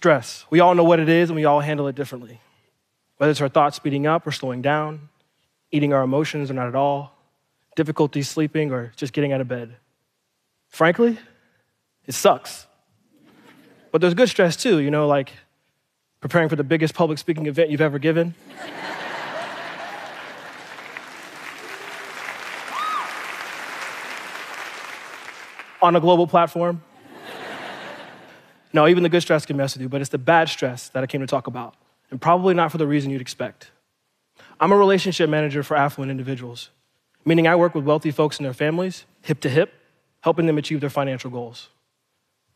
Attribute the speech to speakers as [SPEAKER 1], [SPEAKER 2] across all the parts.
[SPEAKER 1] Stress. We all know what it is and we all handle it differently. Whether it's our thoughts speeding up or slowing down, eating our emotions or not at all, difficulty sleeping or just getting out of bed. Frankly, it sucks. But there's good stress too, you know, like preparing for the biggest public speaking event you've ever given. On a global platform. No, even the good stress can mess with you, but it's the bad stress that I came to talk about, and probably not for the reason you'd expect. I'm a relationship manager for affluent individuals, meaning I work with wealthy folks and their families, hip to hip, helping them achieve their financial goals.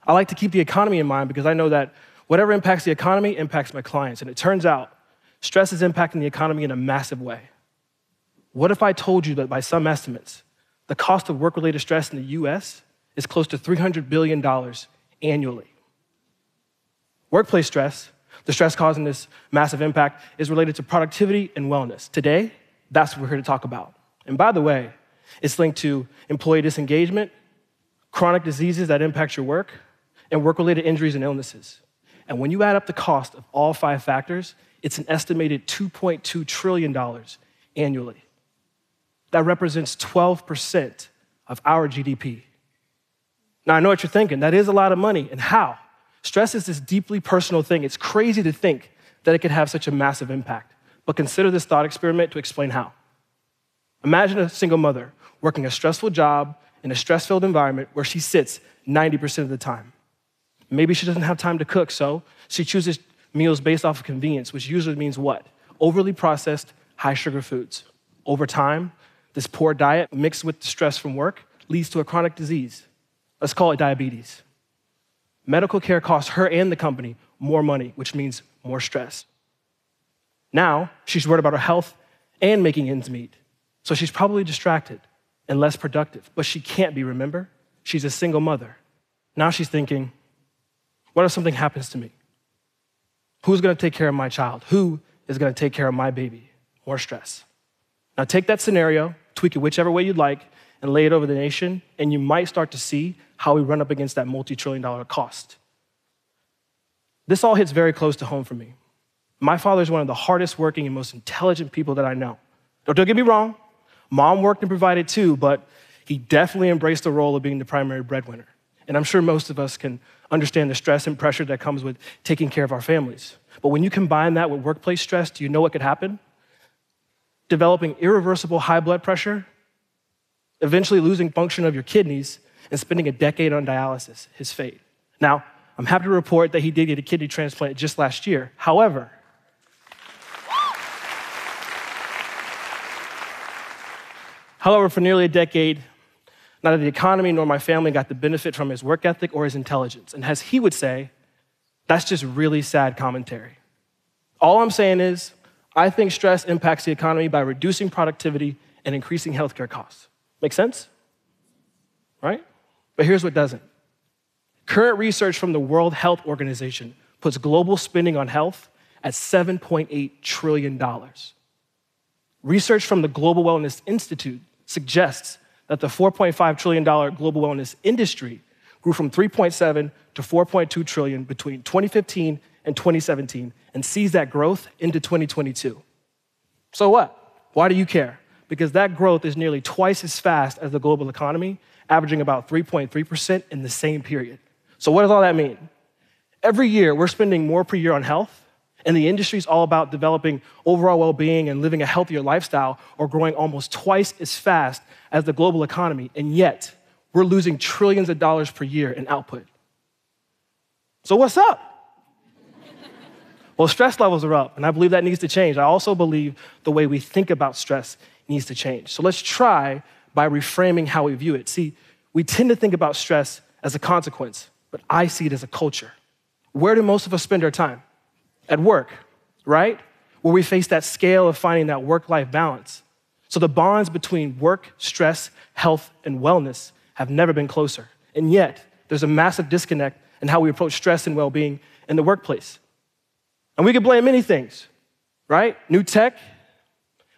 [SPEAKER 1] I like to keep the economy in mind because I know that whatever impacts the economy impacts my clients, and it turns out stress is impacting the economy in a massive way. What if I told you that by some estimates, the cost of work related stress in the US is close to $300 billion annually? Workplace stress, the stress causing this massive impact, is related to productivity and wellness. Today, that's what we're here to talk about. And by the way, it's linked to employee disengagement, chronic diseases that impact your work, and work related injuries and illnesses. And when you add up the cost of all five factors, it's an estimated $2.2 trillion annually. That represents 12% of our GDP. Now, I know what you're thinking. That is a lot of money. And how? Stress is this deeply personal thing. It's crazy to think that it could have such a massive impact. But consider this thought experiment to explain how. Imagine a single mother working a stressful job in a stress filled environment where she sits 90% of the time. Maybe she doesn't have time to cook, so she chooses meals based off of convenience, which usually means what? Overly processed, high sugar foods. Over time, this poor diet mixed with the stress from work leads to a chronic disease. Let's call it diabetes. Medical care costs her and the company more money, which means more stress. Now, she's worried about her health and making ends meet. So she's probably distracted and less productive, but she can't be, remember? She's a single mother. Now she's thinking, what if something happens to me? Who's gonna take care of my child? Who is gonna take care of my baby? More stress. Now take that scenario, tweak it whichever way you'd like, and lay it over the nation, and you might start to see how we run up against that multi trillion dollar cost. This all hits very close to home for me. My father is one of the hardest working and most intelligent people that I know. Don't, don't get me wrong, mom worked and provided too, but he definitely embraced the role of being the primary breadwinner. And I'm sure most of us can understand the stress and pressure that comes with taking care of our families. But when you combine that with workplace stress, do you know what could happen? Developing irreversible high blood pressure, eventually losing function of your kidneys, and spending a decade on dialysis, his fate. Now, I'm happy to report that he did get a kidney transplant just last year. However, however, for nearly a decade, neither the economy nor my family got the benefit from his work ethic or his intelligence. And as he would say, that's just really sad commentary. All I'm saying is, I think stress impacts the economy by reducing productivity and increasing healthcare costs. Make sense? Right? But here's what doesn't. Current research from the World Health Organization puts global spending on health at $7.8 trillion. Research from the Global Wellness Institute suggests that the $4.5 trillion global wellness industry grew from 3.7 to 4.2 trillion between 2015 and 2017 and sees that growth into 2022. So what? Why do you care? Because that growth is nearly twice as fast as the global economy averaging about 3.3% in the same period. So, what does all that mean? Every year, we're spending more per year on health, and the industry is all about developing overall well being and living a healthier lifestyle or growing almost twice as fast as the global economy, and yet we're losing trillions of dollars per year in output. So, what's up? well, stress levels are up, and I believe that needs to change. I also believe the way we think about stress needs to change. So, let's try by reframing how we view it. See, we tend to think about stress as a consequence, but I see it as a culture. Where do most of us spend our time? At work, right? Where we face that scale of finding that work life balance. So the bonds between work, stress, health, and wellness have never been closer. And yet, there's a massive disconnect in how we approach stress and well being in the workplace. And we can blame many things, right? New tech,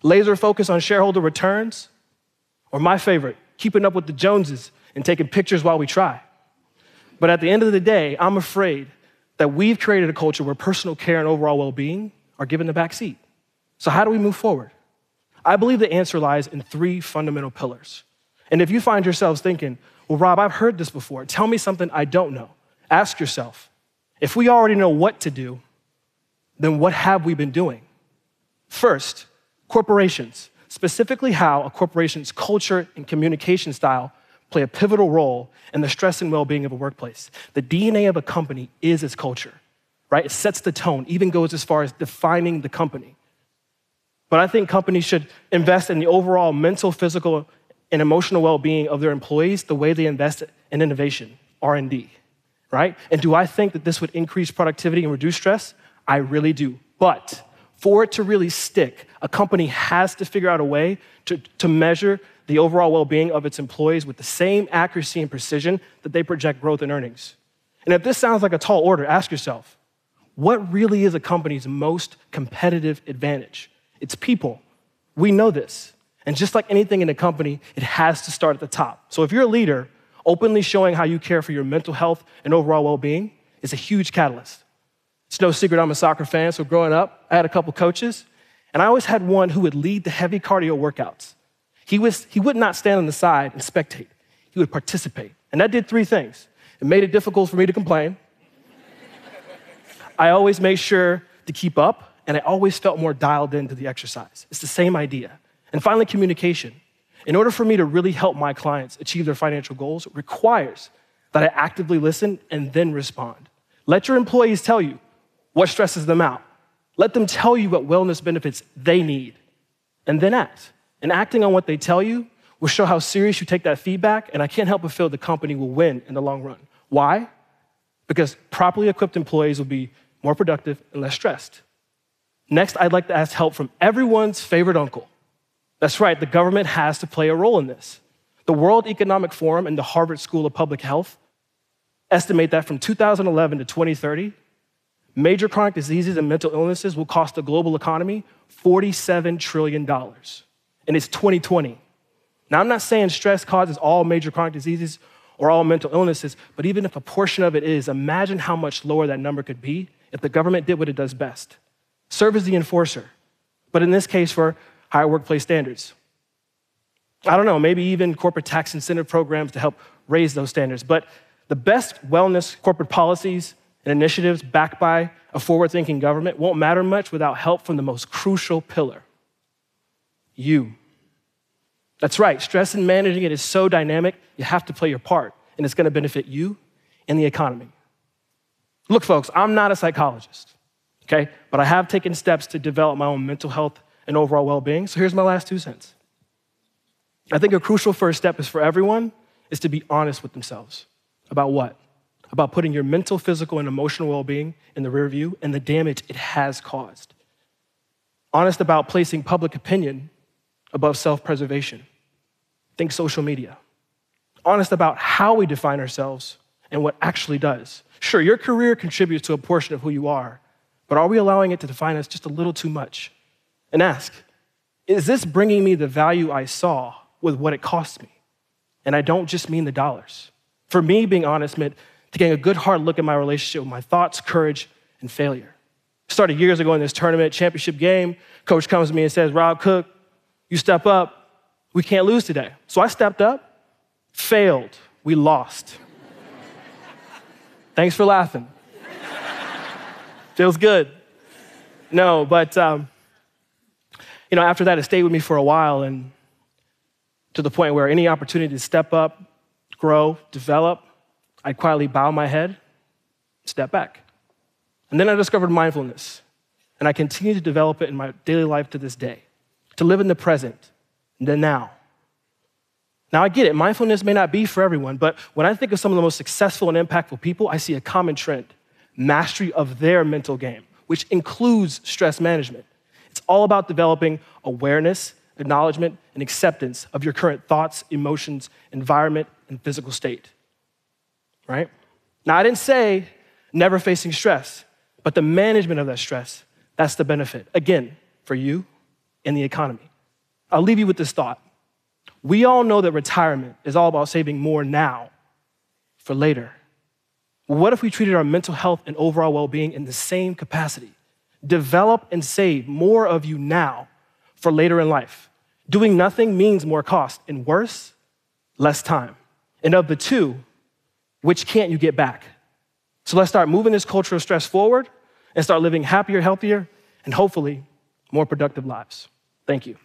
[SPEAKER 1] laser focus on shareholder returns, or my favorite, keeping up with the Joneses and taking pictures while we try. But at the end of the day, I'm afraid that we've created a culture where personal care and overall well being are given the back seat. So, how do we move forward? I believe the answer lies in three fundamental pillars. And if you find yourselves thinking, well, Rob, I've heard this before, tell me something I don't know, ask yourself, if we already know what to do, then what have we been doing? First, corporations, specifically how a corporation's culture and communication style play a pivotal role in the stress and well being of a workplace. The DNA of a company is its culture, right? It sets the tone, even goes as far as defining the company. But I think companies should invest in the overall mental, physical, and emotional well-being of their employees the way they invest in innovation, R&D, right? And do I think that this would increase productivity and reduce stress? I really do. But for it to really stick, a company has to figure out a way to, to measure the overall well being of its employees with the same accuracy and precision that they project growth and earnings. And if this sounds like a tall order, ask yourself what really is a company's most competitive advantage? It's people. We know this. And just like anything in a company, it has to start at the top. So if you're a leader, openly showing how you care for your mental health and overall well being is a huge catalyst. It's no secret I'm a soccer fan, so growing up, I had a couple coaches, and I always had one who would lead the heavy cardio workouts. He, was, he would not stand on the side and spectate, he would participate. And that did three things it made it difficult for me to complain. I always made sure to keep up, and I always felt more dialed into the exercise. It's the same idea. And finally, communication. In order for me to really help my clients achieve their financial goals, requires that I actively listen and then respond. Let your employees tell you what stresses them out. Let them tell you what wellness benefits they need, and then act. And acting on what they tell you will show how serious you take that feedback, and I can't help but feel the company will win in the long run. Why? Because properly equipped employees will be more productive and less stressed. Next, I'd like to ask help from everyone's favorite uncle. That's right, the government has to play a role in this. The World Economic Forum and the Harvard School of Public Health estimate that from 2011 to 2030, major chronic diseases and mental illnesses will cost the global economy $47 trillion. And it's 2020. Now, I'm not saying stress causes all major chronic diseases or all mental illnesses, but even if a portion of it is, imagine how much lower that number could be if the government did what it does best serve as the enforcer, but in this case, for higher workplace standards. I don't know, maybe even corporate tax incentive programs to help raise those standards. But the best wellness corporate policies and initiatives backed by a forward thinking government won't matter much without help from the most crucial pillar you. That's right, stress and managing it is so dynamic, you have to play your part, and it's gonna benefit you and the economy. Look, folks, I'm not a psychologist, okay? But I have taken steps to develop my own mental health and overall well being. So here's my last two cents. I think a crucial first step is for everyone is to be honest with themselves about what? About putting your mental, physical, and emotional well being in the rear view and the damage it has caused. Honest about placing public opinion above self preservation. Think social media. Honest about how we define ourselves and what actually does. Sure, your career contributes to a portion of who you are, but are we allowing it to define us just a little too much? And ask, is this bringing me the value I saw with what it cost me? And I don't just mean the dollars. For me, being honest meant taking a good hard look at my relationship with my thoughts, courage, and failure. Started years ago in this tournament, championship game. Coach comes to me and says, Rob Cook, you step up. We can't lose today. So I stepped up, failed. We lost. Thanks for laughing. Feels good. No, but um, you know, after that, it stayed with me for a while, and to the point where any opportunity to step up, grow, develop, I'd quietly bow my head, step back. And then I discovered mindfulness, and I continue to develop it in my daily life to this day, to live in the present, the now. Now, I get it, mindfulness may not be for everyone, but when I think of some of the most successful and impactful people, I see a common trend mastery of their mental game, which includes stress management. It's all about developing awareness, acknowledgement, and acceptance of your current thoughts, emotions, environment, and physical state right? Now, I didn't say never facing stress, but the management of that stress, that's the benefit. Again, for you and the economy. I'll leave you with this thought. We all know that retirement is all about saving more now for later. What if we treated our mental health and overall well being in the same capacity? Develop and save more of you now for later in life. Doing nothing means more cost, and worse, less time. And of the two, which can't you get back? So let's start moving this culture of stress forward and start living happier, healthier, and hopefully more productive lives. Thank you.